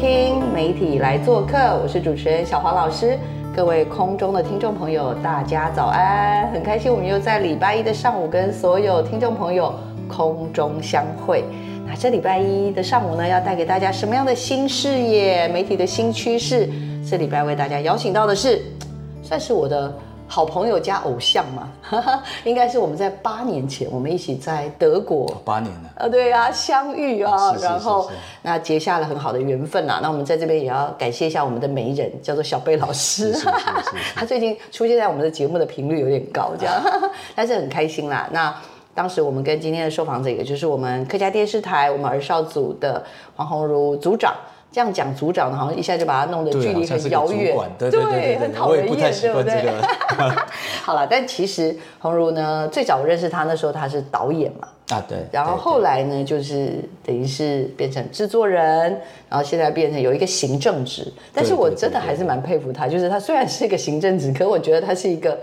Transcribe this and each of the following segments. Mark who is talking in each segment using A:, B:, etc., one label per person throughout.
A: 听媒体来做客，我是主持人小黄老师。各位空中的听众朋友，大家早安！很开心我们又在礼拜一的上午跟所有听众朋友空中相会。那这礼拜一的上午呢，要带给大家什么样的新视野、媒体的新趋势？这礼拜为大家邀请到的是，算是我的好朋友加偶像嘛，应该是我们在八年前我们一起在德国
B: 八年了，
A: 啊，对啊，相遇啊，
B: 是是
A: 然后那结下了很好的缘分啊。那我们在这边也要感谢一下我们的媒人，叫做小贝老师，他最近出现在我们的节目的频率有点高，这样，但是很开心啦。那当时我们跟今天的受访者，也就是我们客家电视台我们儿少组的黄鸿儒组长。这样讲组长，好像一下就把他弄得距离很遥远
B: 管，对对对对对
A: 很讨人厌，
B: 不太习
A: 对不对？
B: 惯这个
A: 好了，但其实鸿儒呢，最早我认识他那时候他是导演嘛，
B: 啊，对。
A: 然后
B: 对
A: 后来呢，就是等于是变成制作人，然后现在变成有一个行政职。但是我真的还是蛮佩服他，就是他虽然是一个行政职，可我觉得他是一个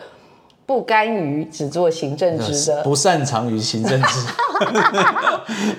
A: 不甘于只做行政职的，
B: 不擅长于行政职，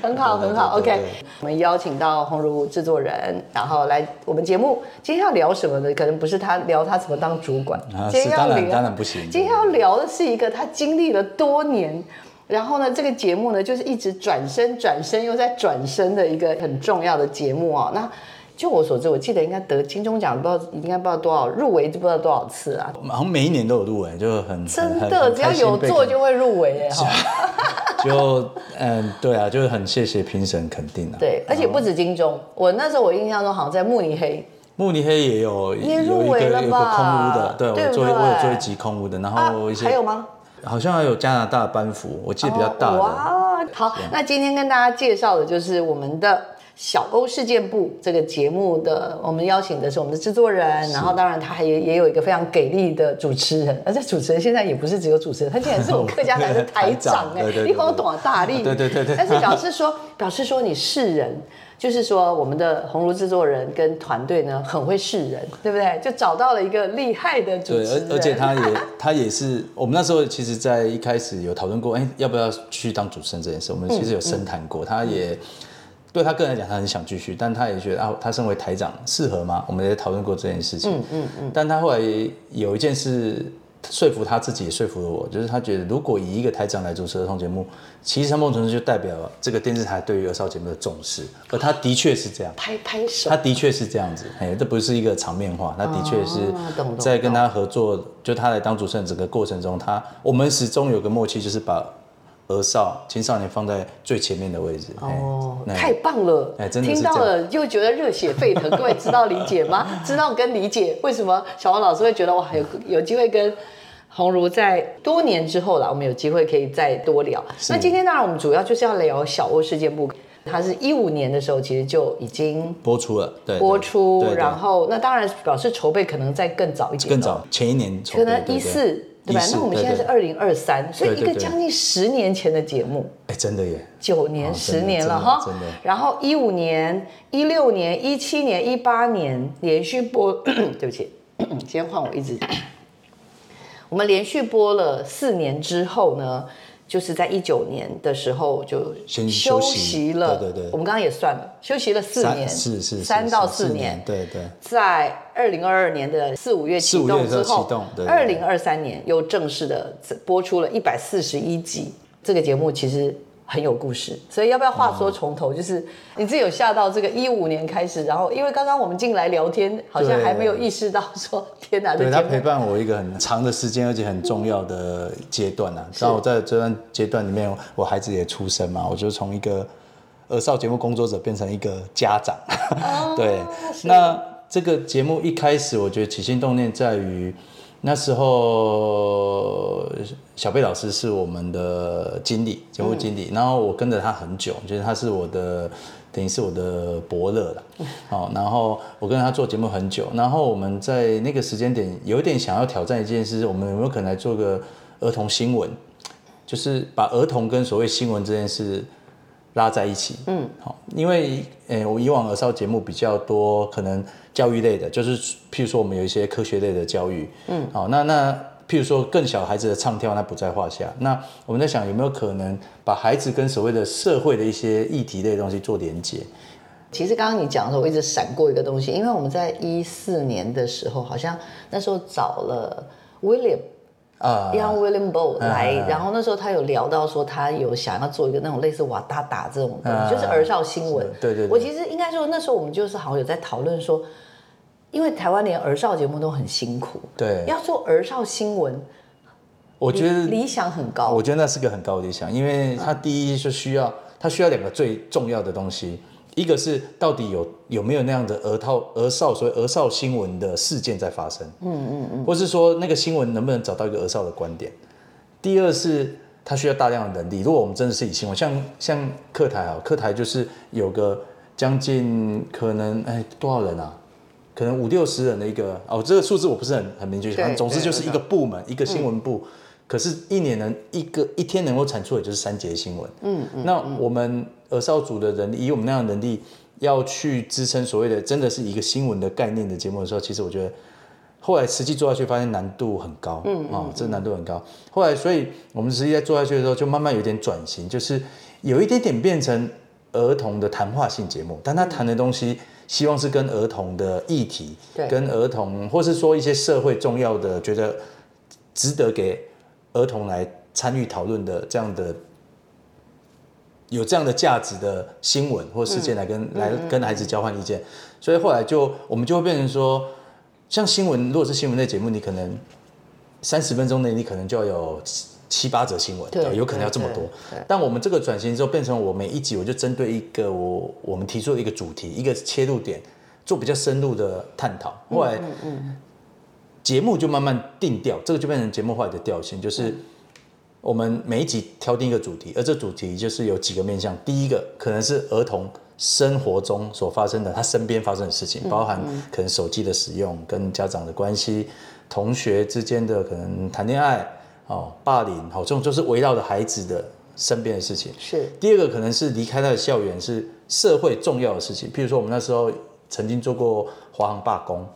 A: 很 好很好。OK，我们邀请到鸿儒制作人，然后来我们节目。今天要聊什么呢？可能不是他聊他怎么当主管，
B: 啊
A: 今天要
B: 是当然
A: 聊
B: 当然不行
A: 今天要聊的是一个他经历了多年。然后呢，这个节目呢，就是一直转身、转身又在转身的一个很重要的节目哦。那就我所知，我记得应该得金钟奖，不知道应该不知道多少入围，就不知道多少次啊。
B: 好像每一年都有入围，就很
A: 真的，只要有做就
B: 会
A: 会入围哎 哈。
B: 就嗯对啊，就是很谢谢评审肯定啊。
A: 对，而且不止金钟，我那时候我印象中好像在慕尼黑，
B: 慕尼黑也有
A: 也入围了
B: 一个有一个
A: 吧
B: 空屋的，对我做一我有做一集空屋的，然
A: 啊
B: 后一些
A: 还有吗？
B: 好像还有加拿大班服，我记得比较大的。
A: 哇，好，那今天跟大家介绍的就是我们的。小欧事件部这个节目的，我们邀请的是我们的制作人，然后当然他还也也有一个非常给力的主持人，而且主持人现在也不是只有主持人，他竟然是我们客家台的台长哎你好懂大力，
B: 对对对对。
A: 但是表示说，表示说你是人，就是说我们的鸿儒制作人跟团队呢很会识人，对不对？就找到了一个厉害的主
B: 对，
A: 持人，
B: 而而且他也他也是我们那时候其实，在一开始有讨论过，哎，要不要去当主持人这件事，我们其实有深谈过。他也对他个人来讲，他很想继续，但他也觉得啊，他身为台长适合吗？我们也讨论过这件事情。嗯嗯嗯。但他后来有一件事说服他自己，也说服了我，就是他觉得如果以一个台长来主持儿童节目，其实他某种程度就代表这个电视台对于儿少节目的重视，而他的确是这样。
A: 拍拍手
B: 他，的确是这样子，哎，这不是一个场面话，他的确是在跟他合作，就他来当主持人整个过程中，他我们始终有个默契，就是把儿少青少年放在最前面的位置。
A: 哦，
B: 哎
A: 太棒了！
B: 哎真的
A: 听到了又觉得热血沸腾。各位知道理解吗？知道跟理解为什么小王老师会觉得哇，有有机会跟鸿儒在多年之后啦，我们有机会可以再多聊。那今天当然我们主要就是要聊小欧事件簿，它是一五年的时候其实就已经
B: 播出了，对，
A: 播出，然后那当然表示筹备可能再更早一点，
B: 更早前一年筹备，
A: 可能一四。对吧？那我们现在是二零二三，所以一个将近十年前的节目，
B: 哎，真的耶，
A: 九年、
B: 哦
A: 十年了哈，
B: 真的。
A: 然后一五年、一六年、一七年、一八年连续播，对不起，今天换我一直。我们连续播了四年之后呢，就是在一九年的时候就休
B: 休息
A: 息了。
B: 对对对
A: 我们刚刚也算了，休息了四年，
B: 是是是
A: 三到四年。
B: 对对。
A: 在二零二二年的四五月启动之后二零二三年又正式的播出了一百四十一集。这个节目其实很有故事，所以要不要话说从头？就是你自己有下到这个一五年开始，然后因为刚刚我们进来聊天，好像
B: 对
A: 还没有意识到说，天哪，
B: 对他陪伴我一个很长的时间，而且很重要的阶段啊。然后我在这段阶段里面，我孩子也出生嘛，我就从一个儿少节目工作者变成一个家长。对，那这个节目一开始，我觉得起心动念在于，那时候小贝老师是我们的经理，节目经理，然后我跟着他很久，就是他是我的等于是我的伯乐了，哦，然后我跟他做节目很久，然后我们在那个时间点有点想要挑战一件事，我们有没有可能来做个儿童新闻，就是把儿童跟所谓新闻这件事拉在一起，嗯，好，因为诶，我以往儿少节目比较多，可能教育类的，就是譬如说我们有一些科学类的教育，嗯，好，那那譬如说更小孩子的唱跳，那不在话下。那我们在想有没有可能把孩子跟所谓的社会的一些议题类的东西做连接？
A: 其实刚刚你讲的时候，我一直闪过一个东西，因为我们在一四年的时候，好像那时候找了 William。
B: 啊
A: ，Young William Bow 来，然后那时候他有聊到说，他有想要做一个那种类似瓦达达这种东西，
B: 嗯
A: 就是儿少新闻。
B: 对对对
A: 我其实应该说，那时候我们就是好像有在讨论说，因为台湾连儿少节目都很辛苦，
B: 对，
A: 要做儿少新闻，
B: 我觉得
A: 理想很高。
B: 我觉得那是个很高的理想，因为它第一就需要它需要两个最重要的东西，一个是到底有有没有那样的儿套儿少所谓儿少新闻的事件在发生，嗯嗯嗯，或是说那个新闻能不能找到一个儿少的观点。第二是它需要大量的能力，如果我们真的是以新闻，像像课台啊，课台就是有个将近可能哎多少人啊？可能五六十人的一个哦，这个数字我不是很很明确，
A: 对
B: 反正总之就是一个部门，一个新闻部。可是，一年能一个一天能够产出的就是三节新闻。嗯嗯。那我们儿少组的人力，以我们那样的能力，要去支撑所谓的真的是一个新闻的概念的节目的时候，其实我觉得后来实际做下去，发现难度很高。嗯啊、这难度很高。后来，所以我们实际在做下去的时候，就慢慢有点转型，就是有一点点变成儿童的谈话性节目，但他谈的东西。希望是跟儿童的议题，跟儿童，或是说一些社会重要的，觉得值得给儿童来参与讨论的这样的有这样的价值的新闻或事件来跟、来跟孩子交换意见，所以后来就我们就会变成说，像新闻，如果是新闻类节目，你可能三十分钟内你可能就要有七七八则新闻，
A: 对
B: 有可能要这么多。但我们这个转型之后，变成我每一集我就针对一个我我们提出的一个主题，一个切入点，做比较深入的探讨。后来，节目就慢慢定调，这个就变成节目后来的调性，就是我们每一集挑定一个主题，而这主题就是有几个面向。第一个可能是儿童生活中所发生的，他身边发生的事情，包含可能手机的使用、跟家长的关系、同学之间的可能谈恋爱、哦霸凌，好、这种就是围绕着孩子的身边的事情。
A: 是
B: 第二个可能是离开他的校园，是社会重要的事情，譬如说我们那时候曾经做过华航罢工，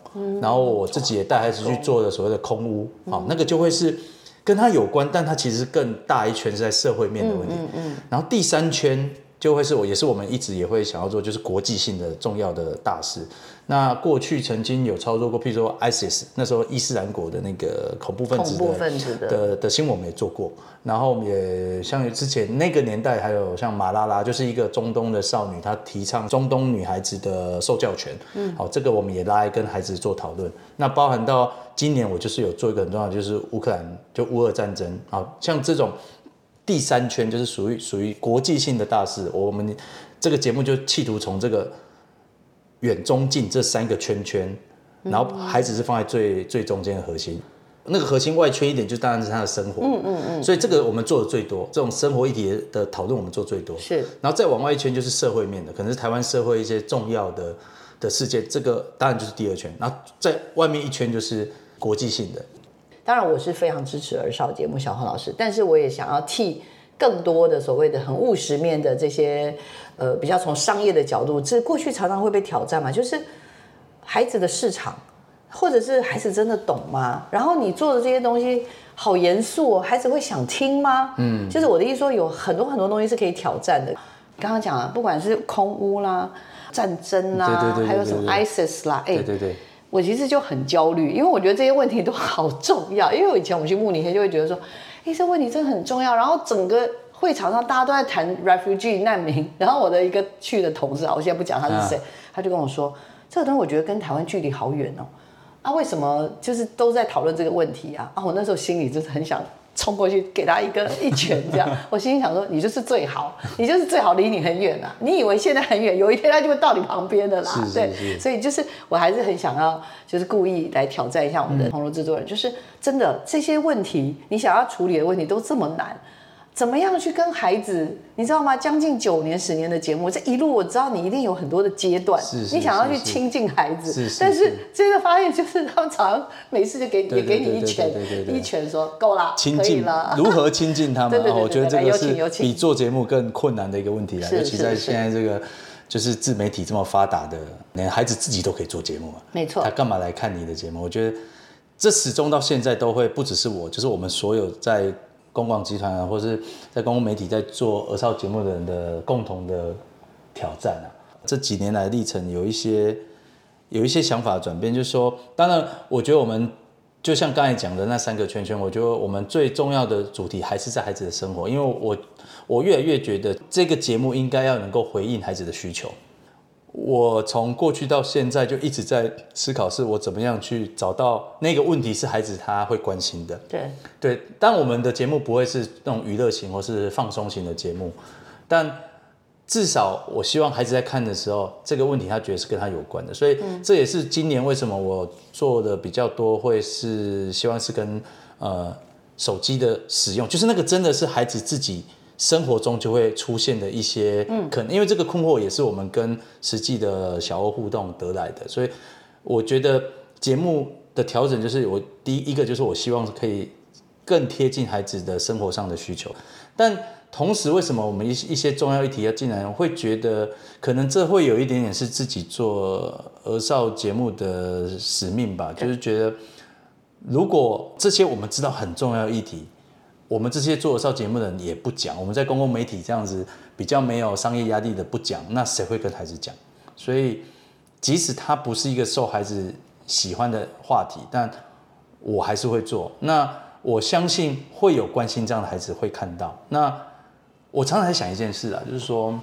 B: 然后我自己也带孩子去做的所谓的空屋，好、那个就会是跟他有关，但他其实更大一圈是在社会面的问题。嗯然后第三圈就会是我也是我们一直也会想要做，就是国际性的重要的大事。那过去曾经有操作过，譬如说 ISIS 那时候伊斯兰国的那个恐怖分子的
A: 的
B: 的的新闻我们也做过，然后我们也像之前那个年代还有像马拉拉，就是一个中东的少女，她提倡中东女孩子的受教权，嗯，好，这个我们也拉来跟孩子做讨论。那包含到今年我就是有做一个很重要的，就是乌克兰就乌俄战争，啊像这种第三圈就是属于属于国际性的大事，我们这个节目就企图从这个远中近这三个圈圈，然后孩子是放在最最中间的核心。那个核心外圈一点，就当然是他的生活。嗯嗯嗯。所以这个我们做的最多，这种生活议题的讨论我们做最多。
A: 是。
B: 然后再往外一圈就是社会面的，可能是台湾社会一些重要的的事件，这个当然就是第二圈。然后在外面一圈就是国际性的。
A: 当然，我是非常支持儿少节目，小黄老师，但是我也想要替更多的所谓的很务实面的这些，呃，比较从商业的角度，这过去常常会被挑战嘛，就是孩子的市场，或者是孩子真的懂吗？然后你做的这些东西好严肃哦，孩子会想听吗？嗯，就是我的意思说，有很多很多东西是可以挑战的。刚刚讲了，不管是空屋啦、战争啦，
B: 对对对对
A: 还有什么 ISIS 啦，哎，
B: 对对对。
A: 我其实就很焦虑，因为我觉得这些问题都好重要。因为我以前我们去慕尼黑就会觉得说，哎，这问题真的很重要。然后整个会场上大家都在谈 refugee 难民，然后我的一个去的同事啊，我现在不讲他是谁，他就跟我说，这个东西我觉得跟台湾距离好远哦。啊，为什么就是都在讨论这个问题啊？啊，我那时候心里就是很想冲过去给他一个一拳，这样，我心里想说，你就是最好，你就是最好，离你很远啊！你以为现在很远，有一天他就会到你旁边的啦。
B: 是是
A: 对，所以就是我还是很想要，就是故意来挑战一下我们的红楼制作人，就是真的这些问题，你想要处理的问题都这么难。怎么样去跟孩子？你知道吗？将近九年、十年的节目，这一路我知道你一定有很多的阶段，
B: 是是
A: 你想要去亲近孩子，但是
B: 是
A: 真的发现就是他们常常每次就给
B: 对
A: 也给你一拳一拳说够了，可以
B: 亲近
A: 了，
B: 如何亲近他们？
A: 对对对对
B: 哦我觉得这个是比做节目更困难的一个问题了，
A: 是
B: 尤其在现在这个就是自媒体这么发达的，连孩子自己都可以做节目啊，
A: 没错
B: 他干嘛来看你的节目？我觉得这始终到现在都会不只是我，就是我们所有在公广集团啊，或是在公共媒体在做儿少节目的人的共同的挑战啊。这几年来历程有一些有一些想法转变，就是说，当然，我觉得我们就像刚才讲的那三个圈圈，我觉得我们最重要的主题还是在孩子的生活，因为我我越来越觉得这个节目应该要能够回应孩子的需求。我从过去到现在就一直在思考，是我怎么样去找到那个问题是孩子他会关心的。
A: 对，
B: 对，但我们的节目不会是那种娱乐型或是放松型的节目，但至少我希望孩子在看的时候，这个问题他觉得是跟他有关的，所以这也是今年为什么我做的比较多，会是希望是跟呃手机的使用，就是那个真的是孩子自己。生活中就会出现的一些，嗯，可能因为这个困惑也是我们跟实际的小欧互动得来的，所以我觉得节目的调整就是我第一一个就是我希望可以更贴近孩子的生活上的需求，但同时为什么我们一一些重要议题要进来，会觉得可能这会有一点点是自己做儿少节目的使命吧，就是觉得如果这些我们知道很重要的议题。我们这些做儿少节目的人也不讲，我们在公共媒体这样子比较没有商业压力的不讲，那谁会跟孩子讲？所以，即使它不是一个受孩子喜欢的话题，但我还是会做。那我相信会有关心这样的孩子会看到。那我常常在想一件事啊，就是说，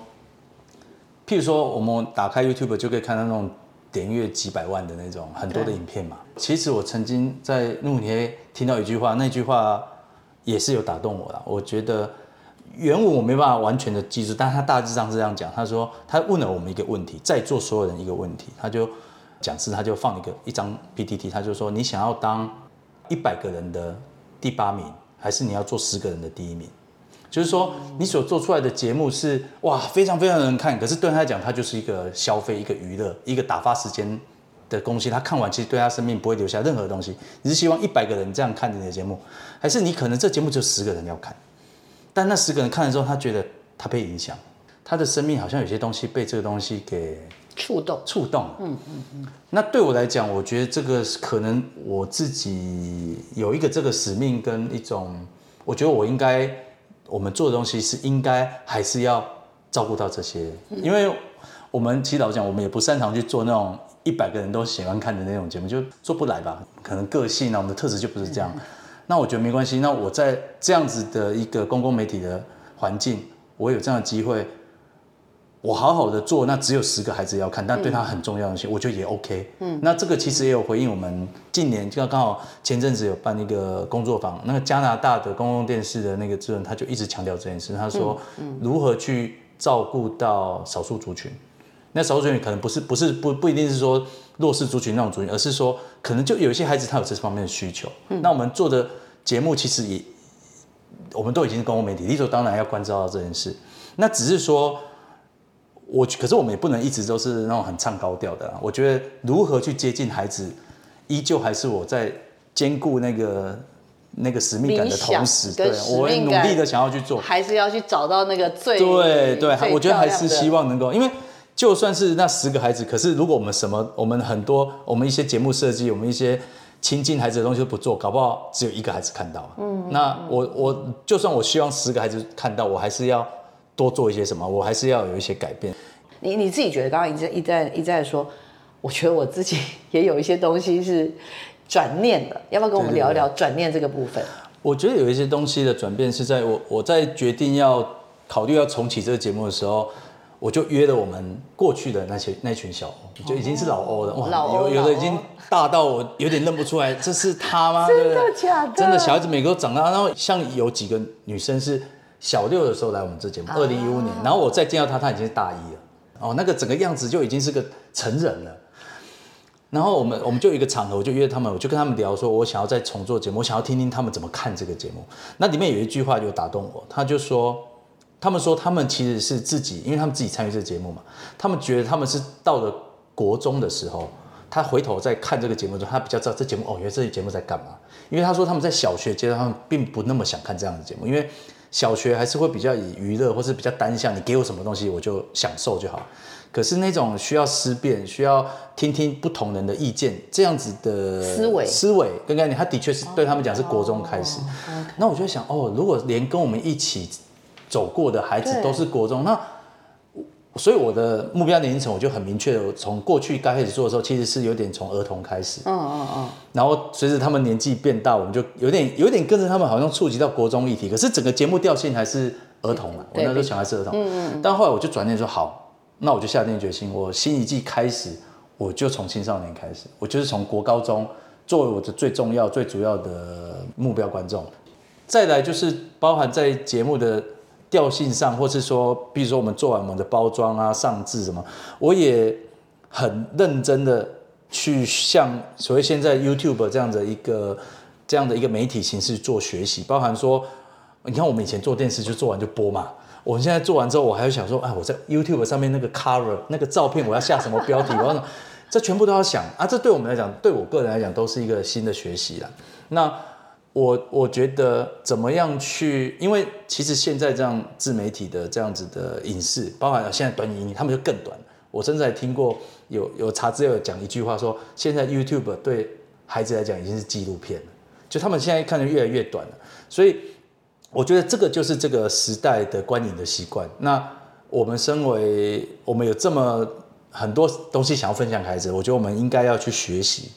B: 譬如说我们打开 YouTube 就可以看到那种点阅几百万的那种很多的影片嘛。其实我曾经在怒贴听到一句话，那句话。也是有打动我了。我觉得原文我没办法完全的记住，但他大致上是这样讲。他说他问了我们一个问题，在座所有人一个问题，他就讲师他就放一个一张 PPT，他就说你想要当一百个人的第八名，还是你要做十个人的第一名？就是说你所做出来的节目是哇非常非常的人看，可是对他来讲，他就是一个消费、一个娱乐、一个打发时间。的东西，他看完其实对他生命不会留下任何东西。你是希望一百个人这样看你的节目，还是你可能这节目只有十个人要看？但那十个人看了之后，他觉得他被影响，他的生命好像有些东西被这个东西给
A: 触动，
B: 触动。嗯嗯嗯。那对我来讲，我觉得这个可能我自己有一个这个使命跟一种，我觉得我应该我们做的东西是应该还是要照顾到这些，因为我们其实老讲，我们也不擅长去做那种。一百个人都喜欢看的那种节目就做不来吧？可能个性啊，我们的特质就不是这样。那我觉得没关系。那我在这样子的一个公共媒体的环境，我有这样的机会，我好好的做。那只有十个孩子要看，但对他很重要的些，我觉得也 OK。嗯，那这个其实也有回应我们近年，就刚好前阵子有办一个工作坊，那个加拿大的公共电视的那个主任，他就一直强调这件事。他说，如何去照顾到少数族群。那少数族群可能不是不是不不一定是说弱势族群那种族群，而是说可能就有一些孩子他有这方面的需求。那我们做的节目其实也，我们都已经是公共媒体，理所当然要关照到这件事。那只是说，我可是我们也不能一直都是那种很唱高调的。我觉得如何去接近孩子，依旧还是我在兼顾那个那个使命感的同时，对我会努力的想要去做，
A: 还是要去找到那个最
B: 对对，我觉得还是希望能够因为。就算是那十个孩子，可是如果我们什么，我们很多，我们一些节目设计，我们一些亲近孩子的东西都不做，搞不好只有一个孩子看到。嗯，那我我就算我希望十个孩子看到，我还是要多做一些什么，我还是要有一些改变。
A: 你你自己觉得，刚刚一直一再一再说，我觉得我自己也有一些东西是转念的，要不要跟我们聊一聊转念这个部分？
B: 我觉得有一些东西的转变是在我我在决定要考虑要重启这个节目的时候。我就约了我们过去的那些那群小欧，就已经是老欧了，哇，
A: 老
B: 有有的已经大到我有点认不出来，这是他吗？真
A: 的假的
B: 真的小孩子每个都长大，然后像有几个女生是小六的时候来我们这节目，二零一五年，然后我再见到她，她已经是大一了，哦，那个整个样子就已经是个成人了。然后我们我们就有一个场合，我就约他们，我就跟他们聊说，我想要再重做节目，我想要听听他们怎么看这个节目。那里面有一句话就打动我，他就说，他们说他们其实是自己，因为他们自己参与这个节目嘛，他们觉得他们是到了国中的时候，他回头再看这个节目的时候，他比较知道这节目哦，原来这个节目在干嘛。因为他说他们在小学阶段，他们并不那么想看这样的节目，因为小学还是会比较以娱乐或是比较单向，你给我什么东西我就享受就好。可是那种需要思辨、需要听听不同人的意见这样子的
A: 思维
B: 思维跟概念，他的确是对他们讲是国中开始。那我就想，哦，如果连跟我们一起走过的孩子都是国中，那所以我的目标年龄层我就很明确的，从过去刚开始做的时候，其实是有点从儿童开始，
A: 嗯嗯嗯，
B: 然后随着他们年纪变大，我们就有点有点跟着他们，好像触及到国中议题。可是整个节目调性还是儿童嘛，我那时候小孩是儿童。嗯嗯。但后来我就转念说，好，那我就下定决心，我新一季开始，我就从青少年开始，我就是从国高中作为我的最重要、最主要的目标观众。再来就是包含在节目的调性上，或是说，比如说我们做完我们的包装啊、上字什么，我也很认真的去向所谓现在 YouTube 这样的一个这样的一个媒体形式做学习，包含说，你看我们以前做电视就做完就播嘛。我们现在做完之后，我还要想说，哎，我在 YouTube 上面那个 cover 那个照片，我要下什么标题？我要这全部都要想啊！这对我们来讲，对我个人来讲，都是一个新的学习啦。那我我觉得怎么样去，因为其实现在这样自媒体的这样子的影视，包含现在短影音，他们就更短。我甚至还听过有有查资料有讲一句话说，现在 YouTube 对孩子来讲已经是纪录片了，就他们现在看的越来越短了。所以我觉得这个就是这个时代的观影的习惯。那我们身为我们有这么很多东西想要分享给孩子，我觉得我们应该要去学习。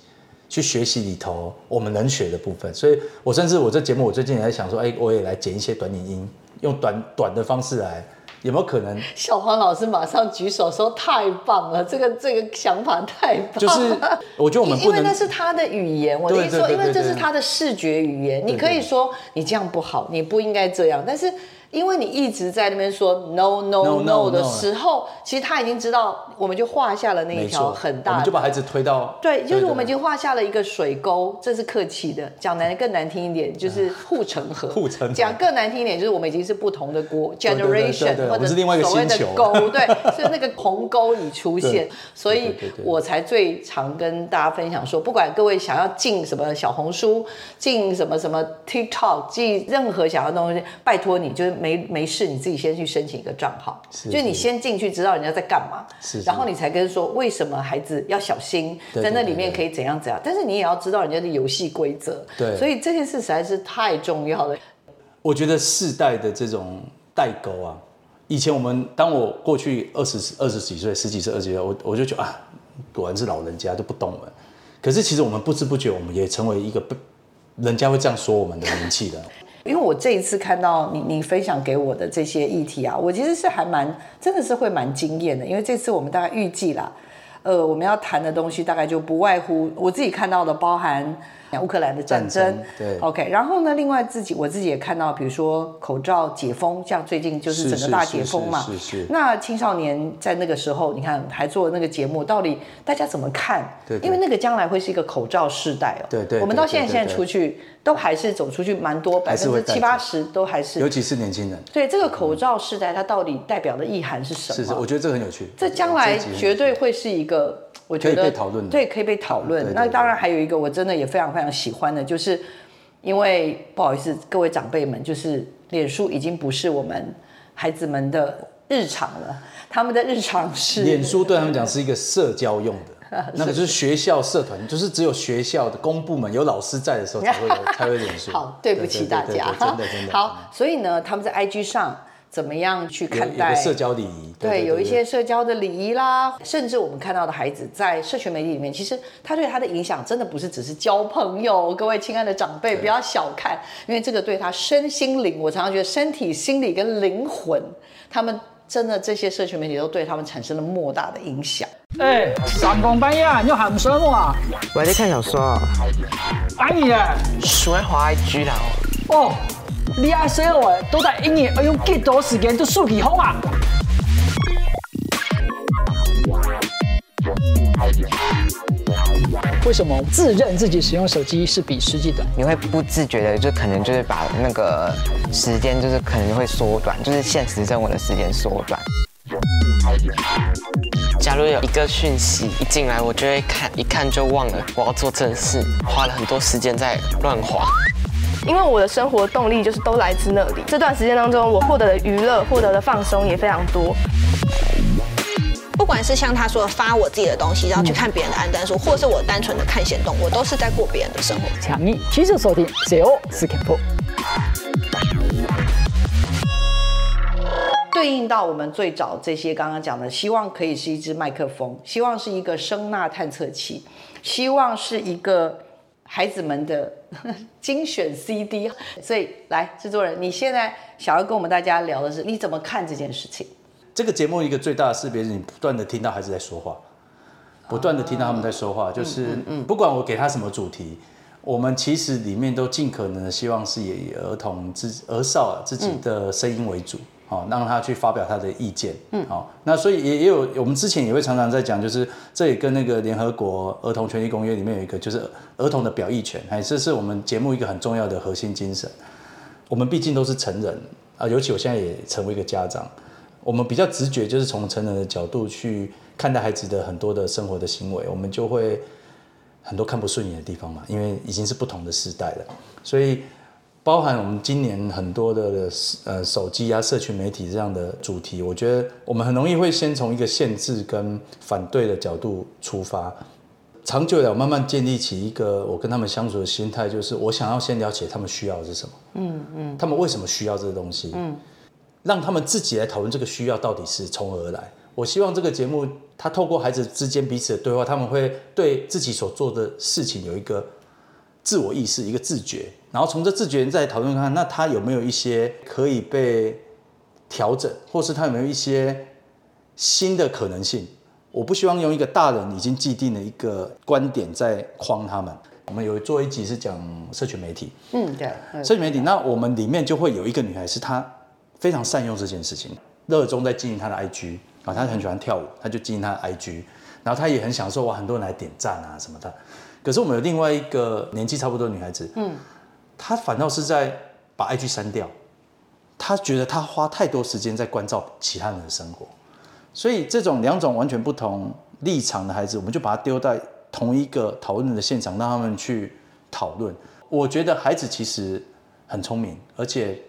B: 去学习里头我们能学的部分，所以我甚至我这节目我最近也在想说，哎，我也来剪一些短影音，用短短的方式来，有没有可能？
A: 小黄老师马上举手说：“太棒了，这个 这个想法太棒了。”
B: 就是我觉得我们
A: 因为那是他的语言，我的意思说，因为这是他的视觉语言，你可以说你这样不好，你不应该这样，但是因为你一直在那边说 no no
B: No,
A: 的时候，其实他已经知道，我们就画下了那一条，很大的，
B: 我们就把孩子推到
A: 对，就是我们已经画下了一个水沟，这是客气的。讲难更难听一点，就是护城河。
B: 护城河
A: 讲更难听一点，就是我们已经是不同的 generation，或者
B: 是另外一个
A: 所谓的沟，对，所以那个鸿沟已出现，所以我才最常跟大家分享说，不管各位想要进什么小红书，进什么什么 TikTok，进任何想要的东西，拜托你就是没没事，你自己先去申请一个账号，
B: 是
A: 就是你先进去知道人家在干嘛，
B: 是是
A: 然后你才跟说为什么孩子要小心，在那里面可以怎样怎样，但是你也要知道人家的游戏规则，
B: 对
A: 所以这件事实在是太重要了。
B: 我觉得世代的这种代沟啊，以前我们当我过去二十二十几岁、十几岁、二十几岁，我我就觉得啊，果然是老人家都不懂我们。可是其实我们不知不觉，我们也成为一个被人家会这样说我们的名气的。
A: 因为我这一次看到你你分享给我的这些议题啊，我其实是还蛮真的是会蛮惊艳的，因为这次我们大概预计啦，呃，我们要谈的东西大概就不外乎我自己看到的，包含乌克兰的战争，
B: 战争对
A: ，OK，然后呢，另外自己我自己也看到，比如说口罩解封，像最近就是整个大解封嘛，
B: 是是是是
A: 那青少年在那个时候，你看还做那个节目，到底大家怎么看？
B: 对对
A: 因为那个将来会是一个口罩世代哦。
B: 对对
A: 我们到现在现在出去都还是走出去蛮多，百分之七八十都还是
B: 尤其是年轻人，
A: 对这个口罩世代，它到底代表的意涵是什么？
B: 是是，我觉得这个很有趣。
A: 这将来绝对会是一个，我觉得
B: 可以被讨论的
A: 对，可以被讨论。
B: 对对对
A: 那当然还有一个，我真的也非常非常喜欢的，就是因为不好意思，各位长辈们，就是脸书已经不是我们孩子们的日常了，他们的日常是
B: 脸书对他们讲是一个社交用的，那个就是学校社团，就是只有学校的公部门有老师在的时候才会有才会有脸书。
A: 好，对不起大家，
B: 真的真的。
A: 好，所以呢，他们在 IG 上怎么样去看待
B: 社交礼仪，
A: 对，有一些社交的礼仪啦，甚至我们看到的孩子在社群媒体里面，其实他对他的影响真的不是只是交朋友。各位亲爱的长辈，不要小看，因为这个对他身心灵，我常常觉得身体、心理跟灵魂，他们真的这些社群媒体都对他们产生了莫大的影响。
C: 哎，三更半夜你又喊什么啊？
D: 我在看小说啊。
C: 安逸啊！
D: 喜欢滑 IG 啦。
C: 哦，你爱 s 我都在一年要用几多时间做数据好啊？为什么自认自己使用手机是比实际短？
D: 你会不自觉的就可能就是把那个时间就是可能会缩短，就是现实生活的时间缩短。假如有一个讯息一进来，我就会看，一看就忘了我要做正事，花了很多时间在乱滑。
E: 因为我的生活动力就是都来自那里。这段时间当中，我获得的娱乐、获得的放松也非常多。
F: 不管是像他说发我自己的东西，然后去看别人的安单书，或是我单纯的看闲动，我都是在过别人的生活。
C: 强力继续收听 CO 四 K 破。
A: 对应到我们最早这些刚刚讲的，希望可以是一支麦克风，希望是一个声纳探测器，希望是一个孩子们的 精选 CD。所以，来制作人，你现在想要跟我们大家聊的是，你怎么看这件事情？
B: 这个节目一个最大的识别是你不断的听到孩子在说话，不断的听到他们在说话，就是不管我给他什么主题，我们其实里面都尽可能的希望是以儿童自儿少自己的声音为主，好让他去发表他的意见，嗯，好，那所以也也有我们之前也会常常在讲，就是这也跟那个联合国儿童权利公约里面有一个就是儿童的表意权，哎，这是我们节目一个很重要的核心精神。我们毕竟都是成人啊，尤其我现在也成为一个家长。我们比较直觉，就是从成人的角度去看待孩子的很多的生活的行为，我们就会很多看不顺眼的地方嘛，因为已经是不同的时代了。所以，包含我们今年很多的呃手机啊、社群媒体这样的主题，我觉得我们很容易会先从一个限制跟反对的角度出发，长久了慢慢建立起一个我跟他们相处的心态，就是我想要先了解他们需要的是什么，嗯嗯，他们为什么需要这个东西，嗯。让他们自己来讨论这个需要到底是从何而来。我希望这个节目，他透过孩子之间彼此的对话，他们会对自己所做的事情有一个自我意识、一个自觉，然后从这自觉再讨论看，那他有没有一些可以被调整，或是他有没有一些新的可能性？我不希望用一个大人已经既定的一个观点在框他们。我们有做一集是讲社群媒体，嗯，对，社群媒体，那我们里面就会有一个女孩是她。非常善用这件事情，热衷在经营她的 IG 啊，她很喜欢跳舞，她就经营她的 IG，然后她也很享受哇，很多人来点赞啊什么的。可是我们有另外一个年纪差不多的女孩子，嗯，她反倒是在把 IG 删掉，她觉得她花太多时间在关照其他人的生活，所以这种两种完全不同立场的孩子，我们就把他丢在同一个讨论的现场，让他们去讨论。我觉得孩子其实很聪明，而且。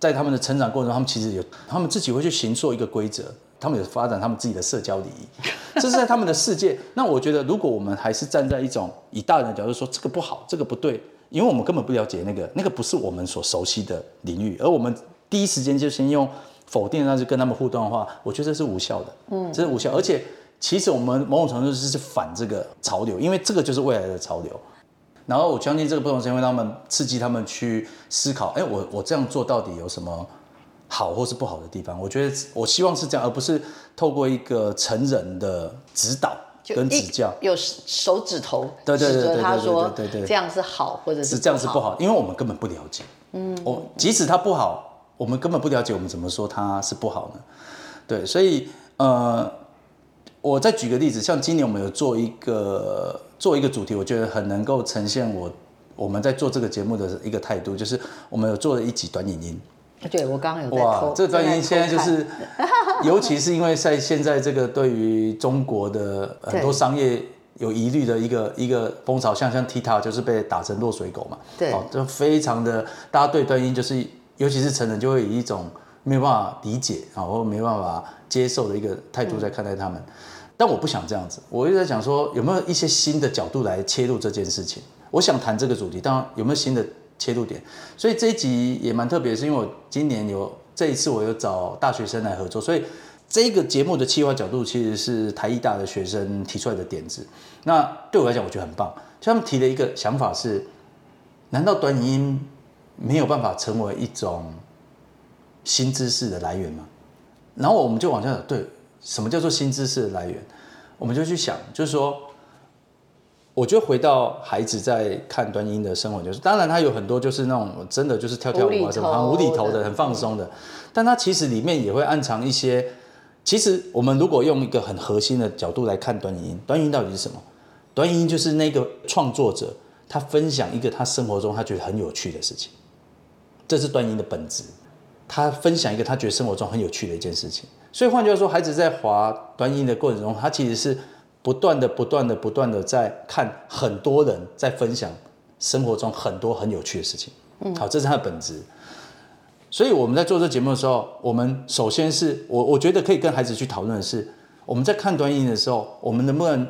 B: 在他们的成长过程中，他们其实有，他们自己会去形塑一个规则，他们有发展他们自己的社交礼仪，这是在他们的世界。那我觉得，如果我们还是站在一种以大人的角度说这个不好，这个不对，因为我们根本不了解那个，那个不是我们所熟悉的领域，而我们第一时间就先用否定，那就跟他们互动的话，我觉得这是无效的，嗯，这是无效。而且，其实我们某种程度是反这个潮流，因为这个就是未来的潮流。然后我相信这个不同时间会让他们刺激他们去思考，哎，我我这样做到底有什么好或是不好的地方？我觉得我希望是这样，而不是透过一个成人的指导跟指教，
A: 有手指头
B: 对对对
A: 对他说对对这样是好或者是
B: 这样是不好，因为我们根本不了解。嗯，我即使他不好，我们根本不了解，我们怎么说他是不好呢？对，所以呃，我再举个例子，像今年我们有做一个。做一个主题，我觉得很能够呈现我我们在做这个节目的一个态度，就是我们有做了一集短影音。
A: 对，我刚刚有哇，
B: 这个短影音现在就是，尤其是因为在现在这个对于中国的 很多商业有疑虑的一个一个风潮，像像 TikTok 就是被打成落水狗嘛，
A: 对，哦，
B: 就非常的大家对段音就是，尤其是成人就会以一种没有办法理解啊，或没办法接受的一个态度在看待他们。但我不想这样子，我一直在想说有没有一些新的角度来切入这件事情。我想谈这个主题，当然有没有新的切入点？所以这一集也蛮特别，是因为我今年有这一次我有找大学生来合作，所以这个节目的企划角度其实是台艺大的学生提出来的点子。那对我来讲，我觉得很棒。他们提的一个想法是：难道短音没有办法成为一种新知识的来源吗？然后我们就往下想，对，什么叫做新知识的来源？我们就去想，就是说，我觉得回到孩子在看端音的生活，就是当然他有很多就是那种真的就是跳跳舞啊什么，很无厘头的、很放松的，但他其实里面也会暗藏一些。其实我们如果用一个很核心的角度来看端音，端音到底是什么？端音就是那个创作者他分享一个他生活中他觉得很有趣的事情，这是端音的本质。他分享一个他觉得生活中很有趣的一件事情。所以换句话说，孩子在滑端音的过程中，他其实是不断的、不断的、不断的在看很多人在分享生活中很多很有趣的事情。嗯，好，这是他的本质。所以我们在做这节目的时候，我们首先是我我觉得可以跟孩子去讨论的是，我们在看端音的时候，我们能不能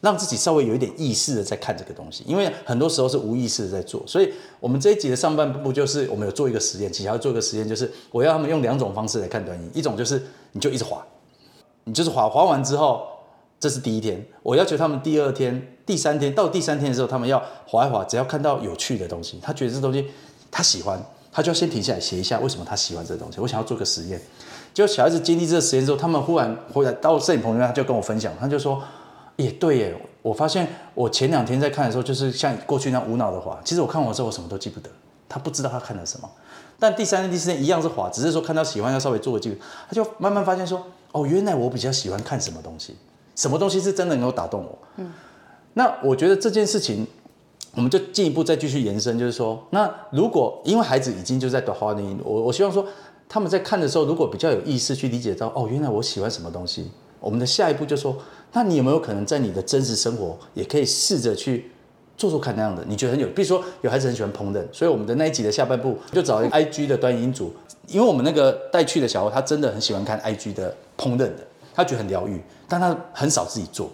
B: 让自己稍微有一点意识的在看这个东西？因为很多时候是无意识的在做。所以我们这一集的上半部就是我们有做一个实验，其实要做一个实验，就是我要他们用两种方式来看端音，一种就是你就一直滑，你就是滑滑完之后，这是第一天，我要求他们第二天、第三天到第三天的时候，他们要滑一滑，只要看到有趣的东西，他觉得这东西他喜欢。他就要先停下来写一下为什么他喜欢这东西。我想要做个实验，就小孩子经历这个实验之后，他们忽然回来到摄影棚里面，他就跟我分享，他就说：“也对耶，我发现我前两天在看的时候，就是像过去那样无脑的滑。其实我看完之后，我什么都记不得。他不知道他看了什么，但第三天、第四天一样是滑，只是说看到喜欢要稍微做个记录。他就慢慢发现说：哦，原来我比较喜欢看什么东西，什么东西是真的能够打动我。嗯，那我觉得这件事情。”我们就进一步再继续延伸，就是说，那如果因为孩子已经就在短花音，我我希望说他们在看的时候，如果比较有意识去理解到，哦，原来我喜欢什么东西，我们的下一步就说，那你有没有可能在你的真实生活也可以试着去做做看那样的？你觉得很有，比如说有孩子很喜欢烹饪，所以我们的那一集的下半部就找一个 I G 的端音组，因为我们那个带去的小孩他真的很喜欢看 I G 的烹饪的，他觉得很疗愈，但他很少自己做，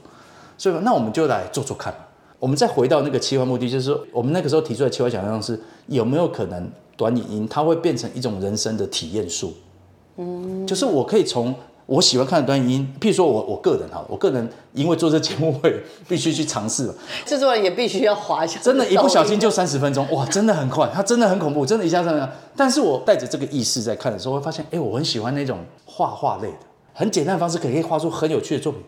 B: 所以那我们就来做做看。我们再回到那个切换目的，就是说，我们那个时候提出来切换想象是有没有可能短影音它会变成一种人生的体验术？嗯，就是我可以从我喜欢看的短影音，譬如说我我个人哈，我个人因为做这节目会必须去尝试，
A: 制作人也必须要滑一下，
B: 真的，一不小心就三十分钟，哇，真的很快，它真的很恐怖，真的一下子。但是我带着这个意识在看的时候，会发现，哎，我很喜欢那种画画类的，很简单的方式可以画出很有趣的作品。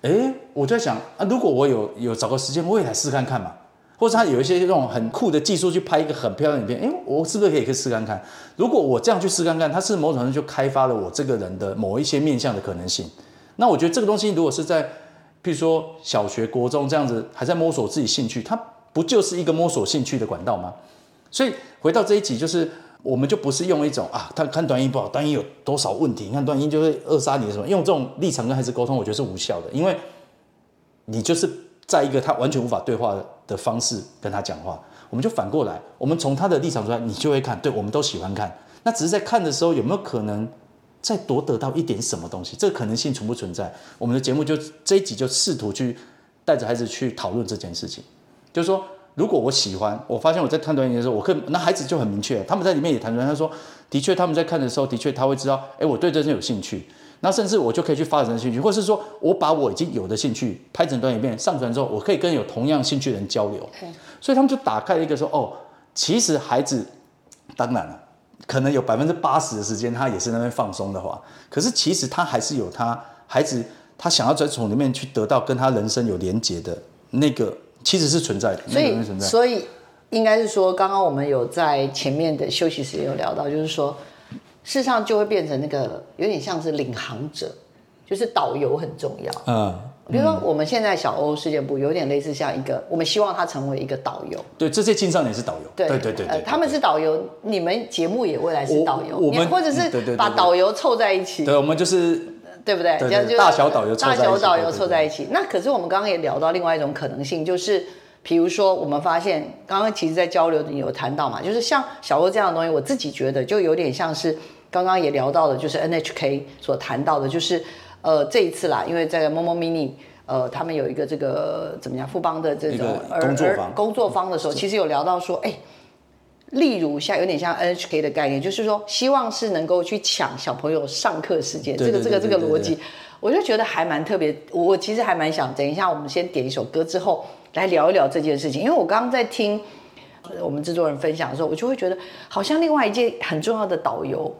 B: 哎，我在想啊，如果我有有找个时间，我也来试看看嘛。或者他有一些这种很酷的技术，去拍一个很漂亮影片，哎，我是不是可以可以试看看？如果我这样去试看看，它是某种程度就开发了我这个人的某一些面向的可能性。那我觉得这个东西，如果是在譬如说小学、国中这样子还在摸索自己兴趣，它不就是一个摸索兴趣的管道吗？所以回到这一集就是。我们就不是用一种啊，他看短音不好，短音有多少问题？你看短音就会扼杀你什么？用这种立场跟孩子沟通，我觉得是无效的，因为你就是在一个他完全无法对话的方式跟他讲话。我们就反过来，我们从他的立场出来，你就会看，对我们都喜欢看。那只是在看的时候，有没有可能再多得到一点什么东西？这个可能性存不存在？我们的节目就这一集就试图去带着孩子去讨论这件事情，就是说。如果我喜欢，我发现我在看短影的时候，我可那孩子就很明确，他们在里面也谈出来，他说，的确他们在看的时候，的确他会知道，哎，我对这些有兴趣，那甚至我就可以去发展兴趣，或是说我把我已经有的兴趣拍成短影片上传之后，我可以跟有同样兴趣的人交流，所以他们就打开了一个说，哦，其实孩子当然了，可能有百分之八十的时间他也是那边放松的话，可是其实他还是有他孩子他想要在从里面去得到跟他人生有连结的那个。其实是存在的，
A: 所以所以应该是说，刚刚我们有在前面的休息时间有聊到，就是说，事实上就会变成那个有点像是领航者，就是导游很重要。嗯，比如说我们现在小欧事件部有点类似像一个，我们希望他成为一个导游。
B: 对，这些青少年是导游。对对对对，
A: 他们是导游，你们节目也未来是导游，我们或者是把导游凑在一起。
B: 对，我们就是。
A: 对不对？
B: 大小导游
A: 大小导游凑在一起。那可是我们刚刚也聊到另外一种可能性，就是比如说我们发现，刚刚其实，在交流你有谈到嘛，就是像小欧这样的东西，我自己觉得就有点像是刚刚也聊到的，就是 NHK 所谈到的，就是呃这一次啦，因为在 Momo Mini 呃他们有一个这个怎么样富邦的这种
B: 工作坊
A: 工作坊的时候，其实有聊到说，哎。例如像有点像 NHK 的概念，就是说希望是能够去抢小朋友上课时间，这个这个这个逻辑，我就觉得还蛮特别。我其实还蛮想，等一下我们先点一首歌之后来聊一聊这件事情，因为我刚刚在听我们制作人分享的时候，我就会觉得好像另外一件很重要的导游，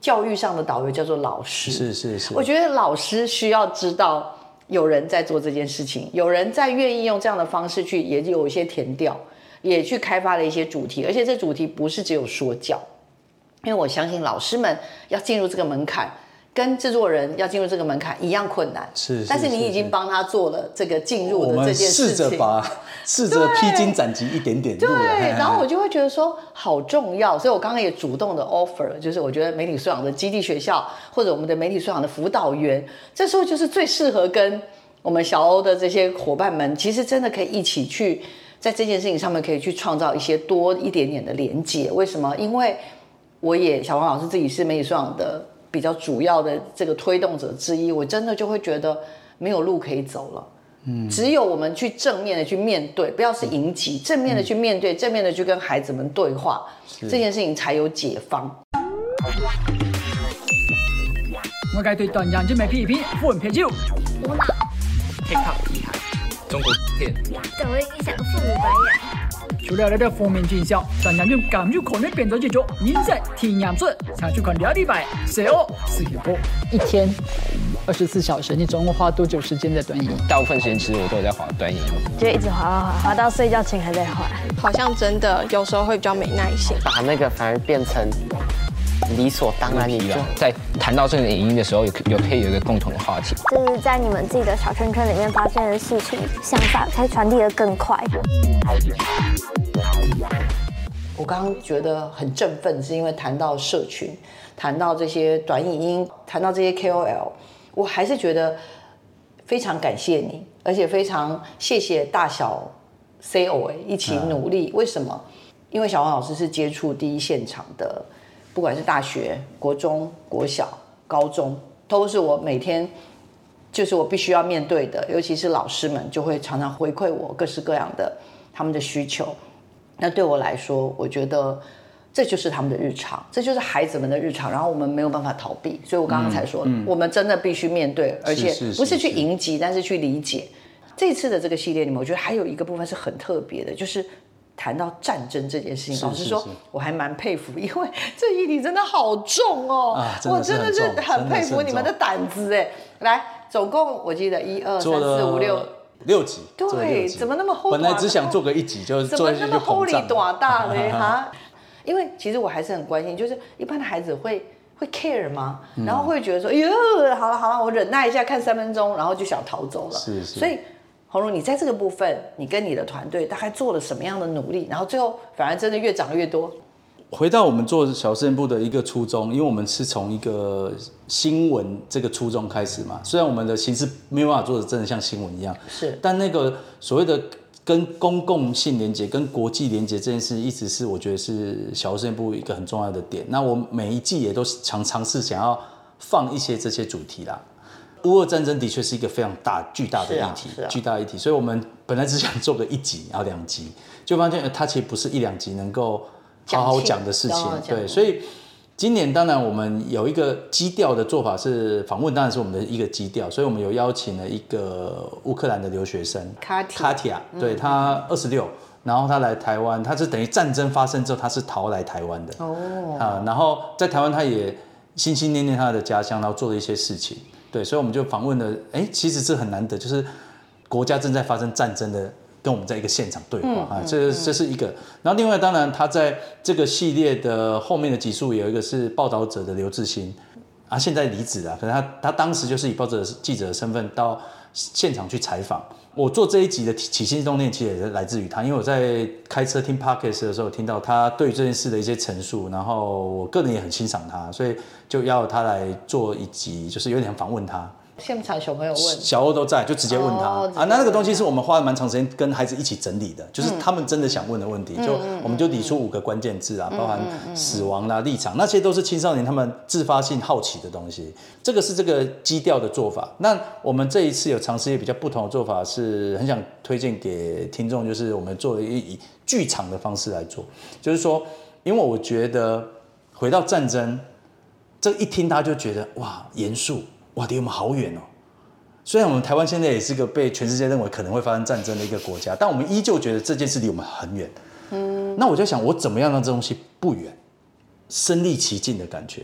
A: 教育上的导游叫做老师。
B: 是是是，
A: 我觉得老师需要知道有人在做这件事情，有人在愿意用这样的方式去，也有一些填调，也去开发了一些主题，而且这主题不是只有说教，因为我相信老师们要进入这个门槛。跟制作人要进入这个门槛一样困难，
B: 是，
A: 但是你已经帮他做了这个进入的这件
B: 事情，试着把试着披荆斩棘一点点，
A: 对，然后我 就会觉得说好重要，所以我刚刚也主动的 offer，就是我觉得媒体素养的基地学校或者我们的媒体素养的辅导员，这时候就是最适合跟我们小欧的这些伙伴们，其实真的可以一起去在这件事情上面可以去创造一些多一点点的连接。为什么？因为我也小王老师自己是媒体素养的。比较主要的这个推动者之一，我真的就会觉得没有路可以走了。嗯，只有我们去正面的去面对，不要是迎击，正面的去面对，正面的去跟孩子们对话，这件事情才有解放。
C: 我该对短阳就没批评，不闻啤酒。
G: 中国片。
H: 抖音影响父母白眼。
C: 除了那个负面现象，但人用感有可能变成这种颜色天颜色，想去看两礼拜，谁哦？四点播
I: 一天二十四小时，你总共花多久时间在短影？
G: 大部分时间其实我都有在滑短影，
H: 就一直滑滑滑，滑到睡觉前还在滑。
F: 好像真的有时候会比较没耐心，
D: 把那个反而变成。理所当然，你就
G: 在谈到这个影音的时候，有有可以有一个共同的话题，
H: 就是在你们自己的小圈圈里面发现的事情，想法可以传递的更快。
A: 我刚刚觉得很振奋，是因为谈到社群，谈到这些短影音，谈到这些 KOL，我还是觉得非常感谢你，而且非常谢谢大小 COA 一起努力。为什么？因为小王老师是接触第一现场的。不管是大学、国中、国小、高中，都是我每天就是我必须要面对的。尤其是老师们就会常常回馈我各式各样的他们的需求。那对我来说，我觉得这就是他们的日常，这就是孩子们的日常。然后我们没有办法逃避，所以我刚刚才说，我们真的必须面对，而且不是去迎击，但是去理解。这次的这个系列里面，我觉得还有一个部分是很特别的，就是。谈到战争这件事情，老实说，我还蛮佩服，因为这议题真的好重哦，我真的是很佩服你们的胆子哎。来，总共我记得一二三四五六
B: 六集，
A: 对，怎么那么厚？
B: 本来只想做个一集，就
A: 怎么那么厚里短大呢？哈，因为其实我还是很关心，就是一般的孩子会会 care 吗？然后会觉得说，哟，好了好了，我忍耐一下，看三分钟，然后就想逃走了。
B: 是是，
A: 所以。红茹，你在这个部分，你跟你的团队大概做了什么样的努力？然后最后反而真的越长越多。
B: 回到我们做小事件部的一个初衷，因为我们是从一个新闻这个初衷开始嘛。虽然我们的形式没有办法做的真的像新闻一样，
A: 是，
B: 但那个所谓的跟公共性连接、跟国际连接这件事，一直是我觉得是小事件部一个很重要的点。那我每一季也都常尝试想要放一些这些主题啦。乌俄战争的确是一个非常大、巨大的议题，巨大议题。所以，我们本来只想做个一集，然后两集，就发现它其实不是一两集能够好好讲的事情。对，所以今年当然我们有一个基调的做法是访问，当然是我们的一个基调。所以我们有邀请了一个乌克兰的留学生
A: 卡
B: 卡提亚，对他二十六，然后他来台湾，他是等于战争发生之后，他是逃来台湾的哦啊，然后在台湾他也心心念念他的家乡，然后做了一些事情。对，所以我们就访问了，哎，其实是很难得，就是国家正在发生战争的，跟我们在一个现场对话啊，这这是一个。然后另外，当然他在这个系列的后面的集数有一个是报道者的刘志新，啊，现在离职了，可能他他当时就是以报者记者的身份到现场去采访。我做这一集的起心动念，其实也是来自于他，因为我在开车听 podcast 的时候，听到他对这件事的一些陈述，然后我个人也很欣赏他，所以就要他来做一集，就是有点访问他。
A: 现场小朋友问，
B: 小欧都在，就直接问他啊。那那个东西是我们花了蛮长时间跟孩子一起整理的，就是他们真的想问的问题，就我们就理出五个关键字啊，包含死亡啦、立场，那些都是青少年他们自发性好奇的东西。这个是这个基调的做法。那我们这一次有尝试一些比较不同的做法，是很想推荐给听众，就是我们做一以剧场的方式来做，就是说，因为我觉得回到战争，这一听他就觉得哇严肃。哇，离我们好远哦！虽然我们台湾现在也是个被全世界认为可能会发生战争的一个国家，但我们依旧觉得这件事离我们很远。嗯，那我就想，我怎么样让这东西不远，身临其境的感觉？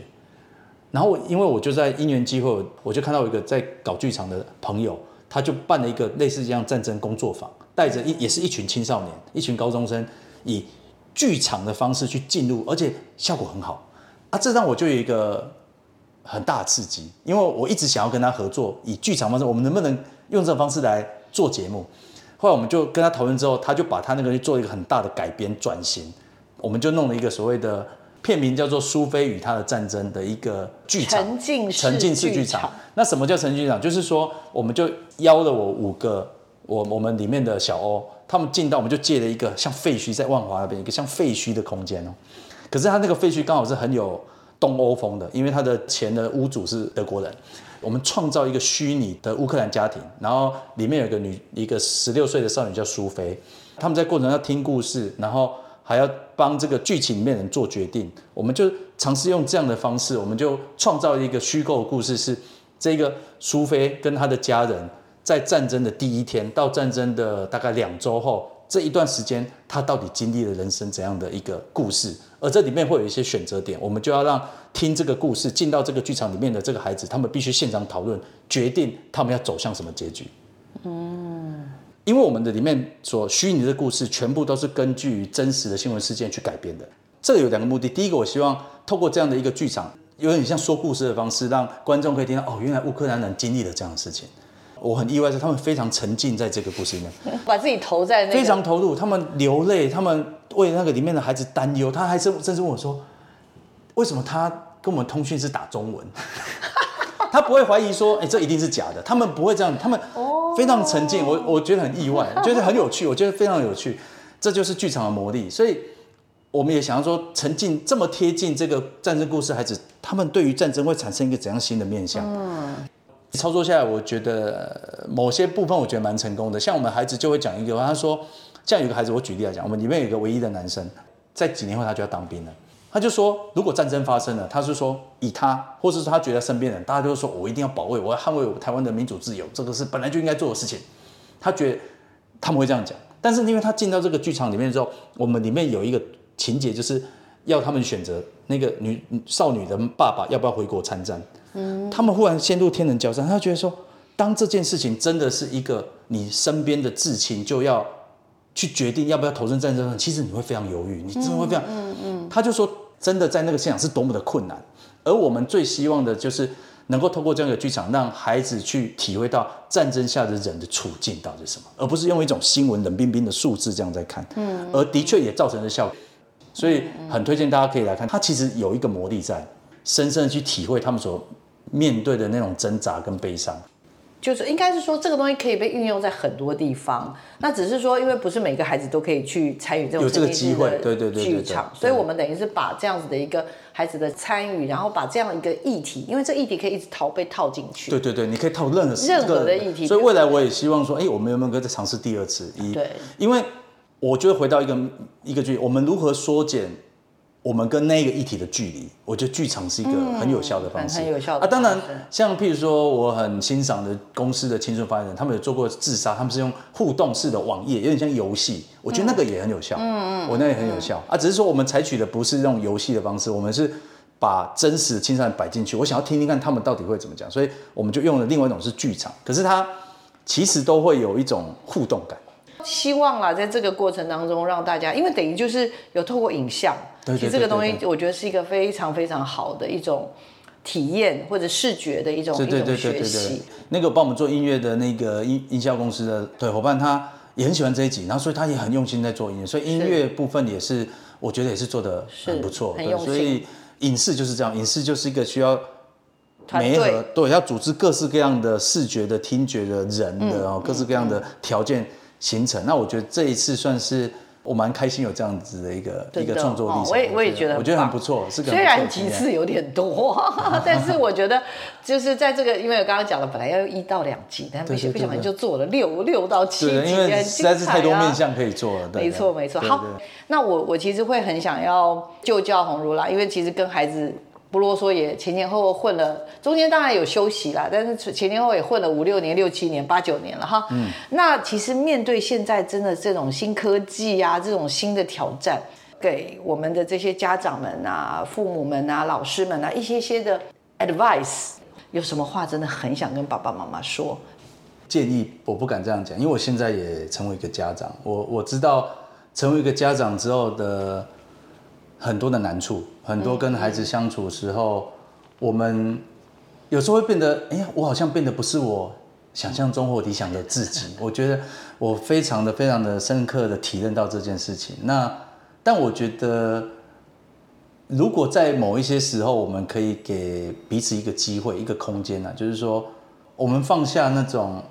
B: 然后我因为我就在因缘机会，我就看到一个在搞剧场的朋友，他就办了一个类似这样战争工作坊，带着一也是一群青少年，一群高中生，以剧场的方式去进入，而且效果很好啊，这让我就有一个很大的刺激，因为我一直想要跟他合作，以剧场方式，我们能不能用这种方式来做节目？后来我们就跟他讨论之后，他就把他那个去做一个很大的改编转型，我们就弄了一个所谓的片名叫做《苏菲与她的战争》的一个剧场
A: 沉浸式
B: 沉浸式剧场。那什么叫沉浸剧场？就是说，我们就邀了我五个我我们里面的小欧，他们进到我们就借了一个像废墟在万华那边一个像废墟的空间哦。可是他那个废墟刚好是很有东欧风的，因为他的前的屋主是德国人。我们创造一个虚拟的乌克兰家庭，然后里面有一个女，一个十六岁的少女叫苏菲，他们在过程要听故事，然后还要帮这个剧情里面人做决定。我们就尝试用这样的方式，我们就创造一个虚构的故事，是这个苏菲跟她的家人在战争的第一天到战争的大概两周后这一段时间，她到底经历了人生怎样的一个故事，而这里面会有一些选择点，我们就要让。听这个故事，进到这个剧场里面的这个孩子，他们必须现场讨论，决定他们要走向什么结局。嗯，因为我们的里面所虚拟的故事，全部都是根据真实的新闻事件去改编的。这有两个目的，第一个，我希望透过这样的一个剧场，有点像说故事的方式，让观众可以听到哦，原来乌克兰人经历了这样的事情。我很意外是他们非常沉浸在这个故事里面，
A: 把自己投在那
B: 非常投入，他们流泪，他们为那个里面的孩子担忧，他还是甚至问我说。为什么他跟我们通讯是打中文？他不会怀疑说，哎，这一定是假的。他们不会这样，他们非常沉浸。我我觉得很意外，觉得很有趣。我觉得非常有趣，这就是剧场的魔力。所以我们也想要说，沉浸这么贴近这个战争故事，孩子他们对于战争会产生一个怎样新的面向？嗯，操作下来，我觉得某些部分我觉得蛮成功的。像我们孩子就会讲一个，他说，像有个孩子，我举例来讲，我们里面有一个唯一的男生，在几年后他就要当兵了。他就说，如果战争发生了，他是说以他，或者是他觉得身边人，大家都是说我一定要保卫，我要捍卫我台湾的民主自由，这个是本来就应该做的事情。他觉得他们会这样讲，但是因为他进到这个剧场里面之后，我们里面有一个情节，就是要他们选择那个女少女的爸爸要不要回国参战。嗯，他们忽然陷入天人交战，他觉得说，当这件事情真的是一个你身边的至亲就要去决定要不要投身战争，其实你会非常犹豫，你真的会非常，嗯嗯，他就说。真的在那个现场是多么的困难，而我们最希望的就是能够透过这样的剧场，让孩子去体会到战争下的人的处境到底是什么，而不是用一种新闻冷冰冰的数字这样在看。嗯，而的确也造成了效果，所以很推荐大家可以来看。它其实有一个魔力在，深深的去体会他们所面对的那种挣扎跟悲伤。
A: 就是应该是说，这个东西可以被运用在很多地方。那只是说，因为不是每个孩子都可以去参与这种
B: 有这个机会，对对对
A: 剧场，所以我们等于是把这样子的一个孩子的参与，然后把这样一个议题，因为这议题可以一直套被套进去。
B: 对对对，你可以套任何
A: 任何的议题。
B: 所以未来我也希望说，哎，我们有没有可以再尝试第二次？一，
A: 对，
B: 因为我觉得回到一个一个剧，我们如何缩减？我们跟那个议题的距离，我觉得剧场是一个很有效的方式。
A: 很有效的
B: 啊！当然，像譬如说，我很欣赏的公司的青春发言人，他们有做过自杀，他们是用互动式的网页，有点像游戏。我觉得那个也很有效。嗯嗯，我那也很有效啊！只是说我们采取的不是用游戏的方式，我们是把真实的青少年摆进去。我想要听听看他们到底会怎么讲，所以我们就用了另外一种是剧场，可是它其实都会有一种互动感。
A: 希望啦，在这个过程当中，让大家，因为等于就是有透过影像，其实这个东西，我觉得是一个非常非常好的一种体验或者视觉的一种一种学习。
B: 那个帮我们做音乐的那个音音效公司的对伙伴，他也很喜欢这一集，然后所以他也很用心在做音乐，所以音乐部分也是，我觉得也是做的很不错。
A: 很用
B: 心。所以影视就是这样，影视就是一个需要媒合，对，要组织各式各样的视觉的、听觉的人的哦，各式各样的条件。形成那我觉得这一次算是我蛮开心有这样子的一个一个创作历程，
A: 我也我也觉得
B: 我觉得很不错，是
A: 虽然集次有点多，但是我觉得就是在这个，因为我刚刚讲了，本来要一到两集，但不不小心就做了六六到七集，
B: 因为实在是太多面向可以做了。
A: 没错没错，好，那我我其实会很想要就教红如啦，因为其实跟孩子。不啰嗦，也前前后后混了，中间当然有休息啦，但是前前后后也混了五六年、六七年、八九年了哈。嗯，那其实面对现在真的这种新科技啊，这种新的挑战，给我们的这些家长们啊、父母们啊、老师们啊一些些的 advice，有什么话真的很想跟爸爸妈妈说？
B: 建议我不敢这样讲，因为我现在也成为一个家长，我我知道成为一个家长之后的很多的难处，很多跟孩子相处的时候，我们有时候会变得，哎呀，我好像变得不是我想象中或理想的自己。我觉得我非常的非常的深刻的体认到这件事情。那但我觉得，如果在某一些时候，我们可以给彼此一个机会，一个空间呢、就是说，我们放下那种。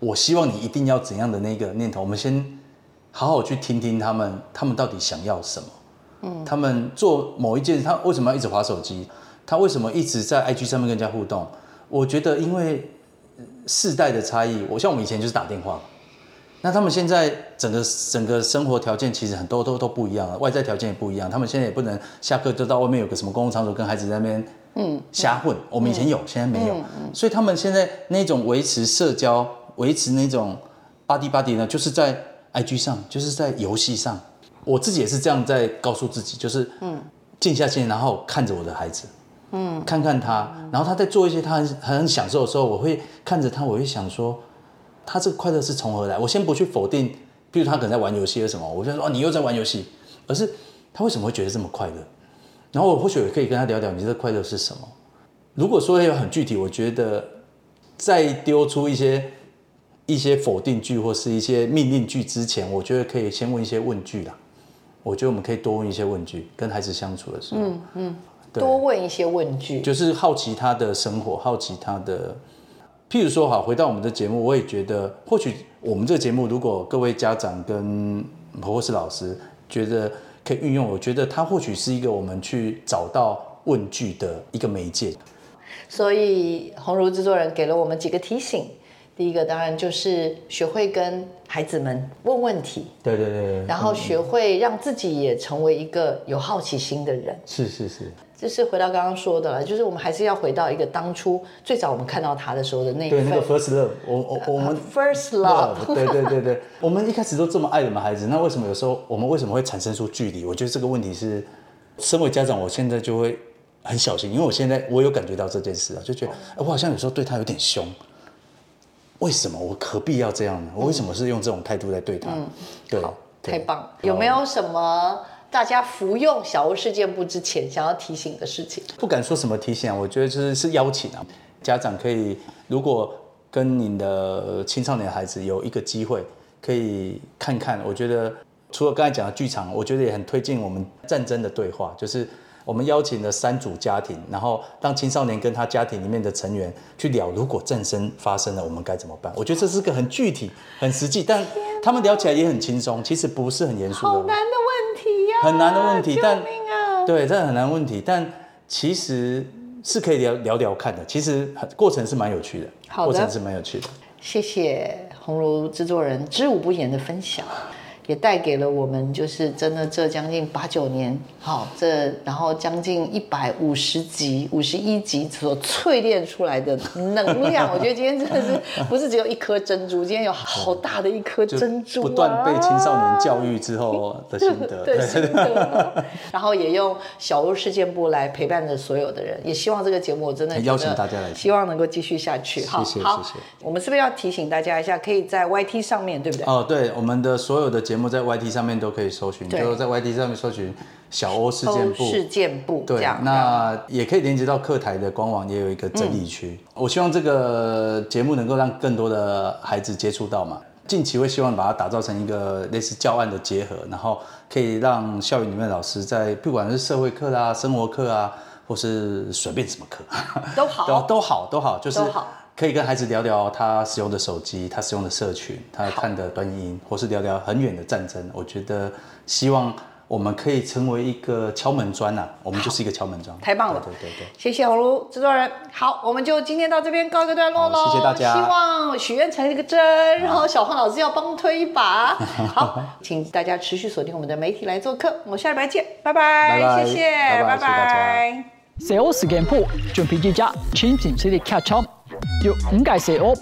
B: 我希望你一定要怎样的那个念头，我们先好好去听听他们，他们到底想要什么。嗯，他们做某一件，他为什么要一直划手机？他为什么一直在 IG 上面跟人家互动？我觉得因为世代的差异，我像我们以前就是打电话，那他们现在整个整个生活条件其实很多都都不一样了，外在条件也不一样，他们现在也不能下课就到外面有个什么公共场所跟孩子在那边嗯瞎混。我们以前有，现在没有，所以他们现在那种维持社交。维持那种巴迪巴迪呢，就是在 IG 上，就是在游戏上。我自己也是这样在告诉自己，就是嗯，静下心，然后看着我的孩子，嗯，看看他，然后他在做一些他很很享受的时候，我会看着他，我会想说，他这个快乐是从何来？我先不去否定，比如他可能在玩游戏或什么，我就说哦，你又在玩游戏，而是他为什么会觉得这么快乐？然后我或许也可以跟他聊聊，你这快乐是什么？如果说要很具体，我觉得再丢出一些。一些否定句或是一些命令句之前，我觉得可以先问一些问句啦。我觉得我们可以多问一些问句，跟孩子相处的时候，嗯
A: 嗯，多问一些问句，
B: 就是好奇他的生活，好奇他的。譬如说，好，回到我们的节目，我也觉得，或许我们这个节目，如果各位家长跟或是老师觉得可以运用，我觉得它或许是一个我们去找到问句的一个媒介。
A: 所以，鸿儒制作人给了我们几个提醒。第一个当然就是学会跟孩子们问问题，
B: 对对对，
A: 然后学会让自己也成为一个有好奇心的人。
B: 是是是，
A: 就是回到刚刚说的了，就是我们还是要回到一个当初最早我们看到他的时候的那
B: 对那个 first love，我我我们
A: first love，
B: 对对对对，我们一开始都这么爱我们孩子，那为什么有时候我们为什么会产生出距离？我觉得这个问题是，身为家长，我现在就会很小心，因为我现在我有感觉到这件事啊，就觉得我好像有时候对他有点凶。为什么我何必要这样呢？我为什么是用这种态度来对他？嗯对，
A: 太棒！有没有什么大家服用小屋事件簿之前想要提醒的事情？
B: 不敢说什么提醒啊，我觉得就是是邀请啊，家长可以如果跟你的青少年孩子有一个机会，可以看看。我觉得除了刚才讲的剧场，我觉得也很推荐我们战争的对话，就是。我们邀请了三组家庭，然后让青少年跟他家庭里面的成员去聊，如果战争发生了，我们该怎么办？我觉得这是个很具体、很实际，但他们聊起来也很轻松，其实不是很严肃。
A: 好难的问题呀！
B: 很难的问题，
A: 但
B: 对，真的很难问题，但其实是可以聊聊聊看的。其实过程是蛮有趣的，过程是蛮有趣的。
A: 谢谢鸿儒制作人知无不言的分享。也带给了我们，就是真的这将近八九年，好，这然后将近一百五十集、五十一集所淬炼出来的能量，我觉得今天真的是不是只有一颗珍珠，今天有好大的一颗珍珠，
B: 不断被青少年教育之后的心得，
A: 对心得，然后也用小屋事件部来陪伴着所有的人，也希望这个节目我真的
B: 邀请大家来，
A: 希望能够继续下去。
B: 好，谢谢，谢谢。
A: 我们是不是要提醒大家一下，可以在 YT 上面对不对？
B: 哦，对，我们的所有的。节目在 YT 上面都可以搜寻，就在 YT 上面搜寻小欧事件部。
A: 事件部，
B: 对，那也可以连接到课台的官网，也有一个整理区。我希望这个节目能够让更多的孩子接触到嘛。近期会希望把它打造成一个类似教案的结合，然后可以让校园里面老师在不管是社会课啊、生活课啊，或是随便什么课
A: 都好，
B: 都都好，都好，就是好。可以跟孩子聊聊他使用的手机，他使用的社群，他看的短音，或是聊聊很远的战争。我觉得希望我们可以成为一个敲门砖呐，我们就是一个敲门砖。
A: 太棒了，
B: 对对对，
A: 谢谢红炉制作人。好，我们就今天到这边告一个段落喽。
B: 谢谢大家。
A: 希望许愿成一个真，然后小黄老师要帮推一把。好，请大家持续锁定我们的媒体来做客，我们下礼拜见，拜拜，谢谢，拜拜。
C: 小时间铺，准备一家清醒式的 catch up。有五个小屋，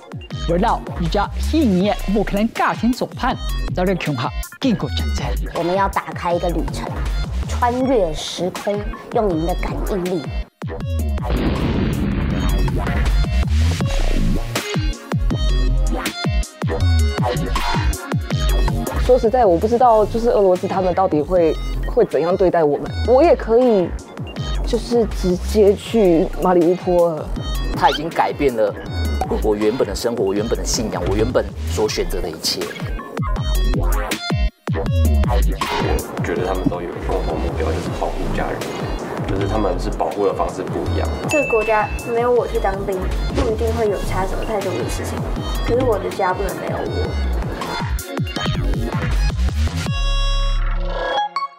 C: 围绕一家一年不可能家庭总判，在这穷下经过战争。
H: 我们要打开一个旅程，穿越时空，用您的感应力。
J: 说实在，我不知道，就是俄罗斯他们到底会会怎样对待我们。我也可以，就是直接去马里乌波尔。
K: 他已经改变了我原本的生活，我原本的信仰，我原本所选择的一切。
L: 我觉得他们都有共同目标，就是保护家人，就是他们是保护的方式不一样。
H: 这个国家没有我去当兵，不一定会有差什么太多的事情。可是我的家不能没有我。